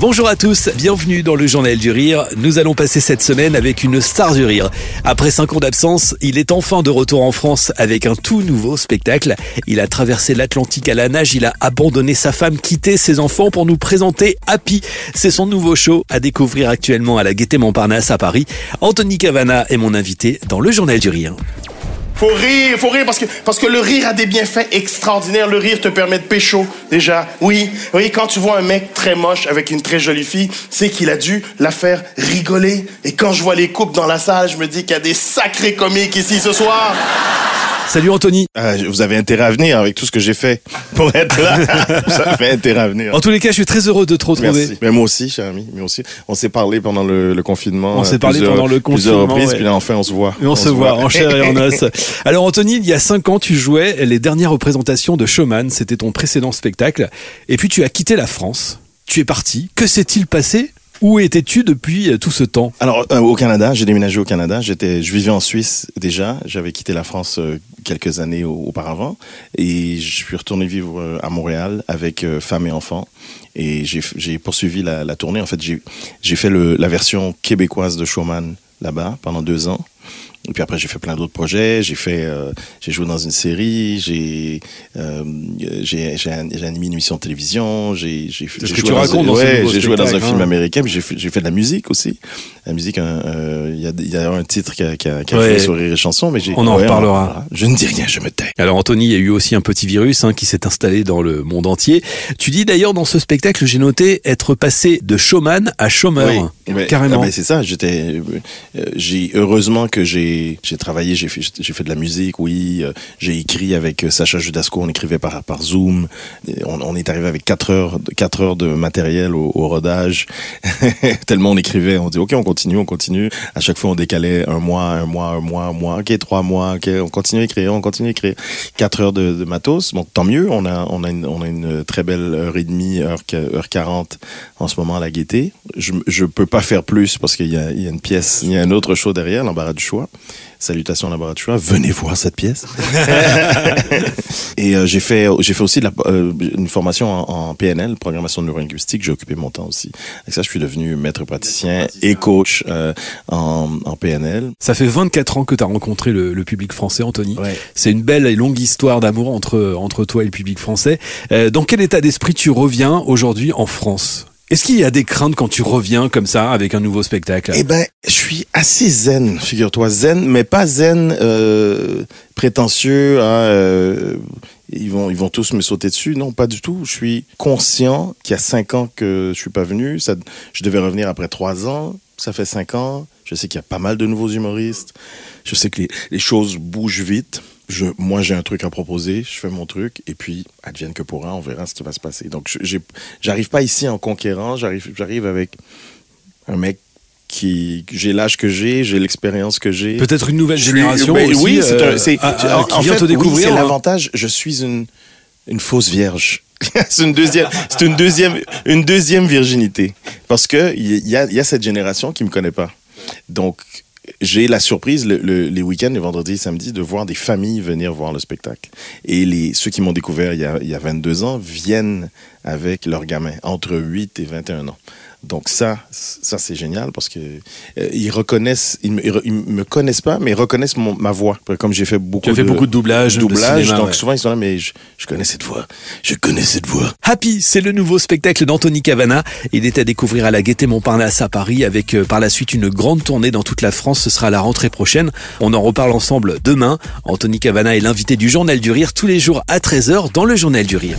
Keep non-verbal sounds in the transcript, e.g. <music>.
Bonjour à tous, bienvenue dans le Journal du Rire. Nous allons passer cette semaine avec une star du rire. Après 5 ans d'absence, il est enfin de retour en France avec un tout nouveau spectacle. Il a traversé l'Atlantique à la nage, il a abandonné sa femme, quitté ses enfants pour nous présenter Happy. C'est son nouveau show à découvrir actuellement à la Gaîté Montparnasse à Paris. Anthony Cavana est mon invité dans le Journal du Rire. Faut rire, faut rire parce que, parce que le rire a des bienfaits extraordinaires. Le rire te permet de pécho, déjà. Oui, oui, quand tu vois un mec très moche avec une très jolie fille, c'est qu'il a dû la faire rigoler. Et quand je vois les couples dans la salle, je me dis qu'il y a des sacrés comiques ici ce soir. Salut Anthony. Ah, vous avez intérêt à venir avec tout ce que j'ai fait pour être là. <laughs> vous avez intérêt à venir. En tous les cas, je suis très heureux de te retrouver. Merci. Mais moi aussi, cher ami. Mais aussi, on s'est parlé pendant le, le confinement. On s'est parlé plusieurs- pendant le Plusieurs confinement, reprises, ouais. puis là, enfin, on se voit. Et on, se voit en chair et en <laughs> os. Alors Anthony, il y a 5 ans, tu jouais les dernières représentations de Showman. C'était ton précédent spectacle. Et puis tu as quitté la France. Tu es parti. Que s'est-il passé Où étais-tu depuis euh, tout ce temps? Alors, euh, au Canada, j'ai déménagé au Canada. J'étais, je vivais en Suisse déjà. J'avais quitté la France euh, quelques années au- auparavant. Et je suis retourné vivre à Montréal avec femme et enfants. Et j'ai, poursuivi la, tournée. En fait, j'ai, fait la version québécoise de Showman là-bas pendant deux ans. Et puis après, j'ai fait plein d'autres projets. J'ai fait, euh, j'ai joué dans une série. J'ai, euh, j'ai, j'ai, animé une émission de télévision. J'ai, j'ai, ce que joué tu racontes dans ouais, j'ai joué dans un film hein. américain. J'ai fait, j'ai fait de la musique aussi. La musique, hein, euh, il y, a, il y a un titre qui a, qui a, qui a Ouais. fait sur Rire et Chanson, mais j'ai. On en ouais, reparlera. Je ne dis rien, je me tais. Alors Anthony, il y a eu aussi un petit virus hein, qui s'est installé dans le monde entier. Tu dis d'ailleurs dans ce spectacle, j'ai noté être passé de showman à chômeur. Carrément. ah ben, c'est ça. J'étais, euh, j'ai heureusement que j'ai j'ai travaillé, j'ai fait de la musique, oui. euh, j'ai écrit avec euh, Sacha Judasco, on écrivait par Zoom. On, est arrivé avec quatre heures de- matériel au, rodage. <laughs> Tellement on écrivait, on dit ok, on continue, on continue. À chaque fois, on décalait un mois, un mois, un mois, un mois. Ok, trois mois. Ok, on continue à écrire, on continue à écrire. Quatre heures de, matos. Bon, tant mieux. On a une, très belle heure et demie, heure heure quarante en ce moment à la gaieté. Je, je peux pas faire plus parce qu'il y y a une pièce, il y a un autre show derrière, l'embarras du choix. Salutations choix. Venez voir cette pièce. <laughs> et euh, j'ai fait, j'ai fait aussi de la, euh, une formation en, en PNL, programmation neurolinguistique. J'ai occupé mon temps aussi. Avec ça, je suis devenu maître praticien et coach euh, en, en PNL. Ça fait 24 ans que tu as rencontré le, le public français, Anthony. Ouais. C'est une belle et longue histoire d'amour entre, entre toi et le public français. Euh, dans quel état d'esprit tu reviens aujourd'hui en France? Est-ce qu'il y a des craintes quand tu reviens comme ça avec un nouveau spectacle? Eh ben, je suis assez zen, figure-toi, zen, mais pas zen euh, prétentieux. Hein, euh, ils vont, ils vont tous me sauter dessus. Non, pas du tout. Je suis conscient qu'il y a cinq ans que je suis pas venu. Ça, je devais revenir après trois ans. Ça fait cinq ans. Je sais qu'il y a pas mal de nouveaux humoristes. Je sais que les, les choses bougent vite. Je, moi, j'ai un truc à proposer. Je fais mon truc. Et puis, advienne que pourra, on verra ce qui va se passer. Donc, j'arrive pas ici en conquérant. J'arrive, avec un mec qui j'ai l'âge que j'ai, j'ai l'expérience que j'ai. Peut-être une nouvelle Je suis- génération ben aussi, oui, c'est euh, un- c'est- en- qui en vient fait, te oui, hein. l'avantage. Je suis une une fausse vierge. <laughs> c'est une deuxième, c'est une deuxième, une deuxième virginité parce que il y a, il y a cette génération qui me connaît pas. Donc j'ai la surprise le- le- les week-ends, les vendredis et samedis, de voir des familles venir voir le spectacle. Et les, ceux qui m'ont découvert il y, a, il y a 22 ans viennent avec leurs gamins, entre 8 et 21 ans. Donc ça, ça c'est génial parce que euh, ils reconnaissent, ils me, ils connaissent pas, mais ils reconnaissent mon- ma voix. Comme j'ai fait beaucoup Tu as fait de beaucoup de doublage, de doublage, cinéma, donc ouais. souvent ils sont là, mais je, je connais cette voix, je connais cette voix. Happy, c'est le nouveau spectacle d'Anthony Cavana. Il est à découvrir à la Gaîté Montparnasse à Paris avec euh, par la suite une grande tournée dans toute la France. Ce sera à la rentrée prochaine. On en reparle ensemble demain. Anthony Cavana est l'invité du Journal du Rire tous les jours à 13h dans le Journal du Rire.